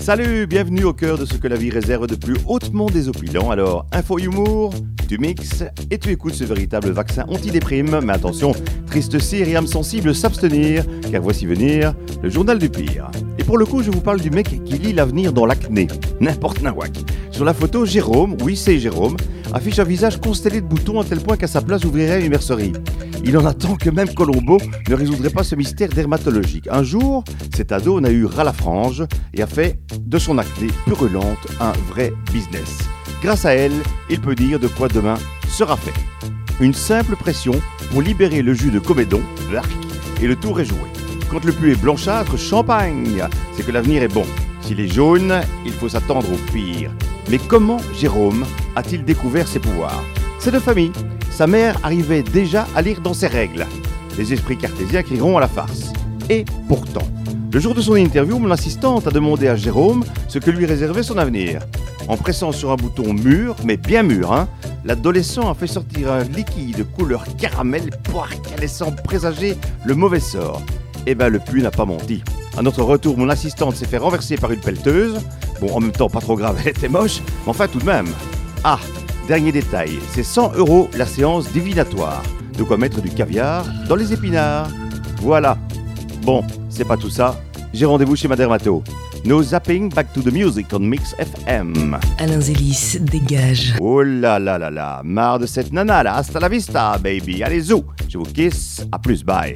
Salut, bienvenue au cœur de ce que la vie réserve de plus hautement désopilant. Alors, info humour, tu mixes et tu écoutes ce véritable vaccin antidéprime. Mais attention, triste cire et âme sensible s'abstenir, car voici venir le journal du pire. Et pour le coup, je vous parle du mec qui lit l'avenir dans l'acné. N'importe nawak. Sur la photo, Jérôme, oui c'est Jérôme, affiche un visage constellé de boutons à tel point qu'à sa place ouvrirait une mercerie. Il en attend que même Colombo ne résoudrait pas ce mystère dermatologique. Un jour, cet ado en a eu ras la frange et a fait de son acné purulente un vrai business. Grâce à elle, il peut dire de quoi demain sera fait. Une simple pression pour libérer le jus de comédon, et le tour est joué. Quand le puits est blanchâtre, champagne, c'est que l'avenir est bon. S'il est jaune, il faut s'attendre au pire. Mais comment Jérôme a-t-il découvert ses pouvoirs? C'est de famille. Sa mère arrivait déjà à lire dans ses règles. Les esprits cartésiens crieront à la farce. Et pourtant, le jour de son interview, mon assistante a demandé à Jérôme ce que lui réservait son avenir. En pressant sur un bouton mûr, mais bien mûr, hein, l'adolescent a fait sortir un liquide couleur caramel poire laissant présager le mauvais sort. Eh ben le puits n'a pas menti. À notre retour, mon assistante s'est fait renverser par une pelleteuse. Bon, en même temps, pas trop grave, elle était moche, mais enfin tout de même. Ah, dernier détail, c'est 100 euros la séance divinatoire. De quoi mettre du caviar dans les épinards. Voilà. Bon, c'est pas tout ça. J'ai rendez-vous chez ma dermato. No zapping, back to the music on Mix FM. Alain Zélis, dégage. Oh là là là là, marre de cette nana là. Hasta la vista, baby. Allez, zou. Je vous kiss. À plus, bye.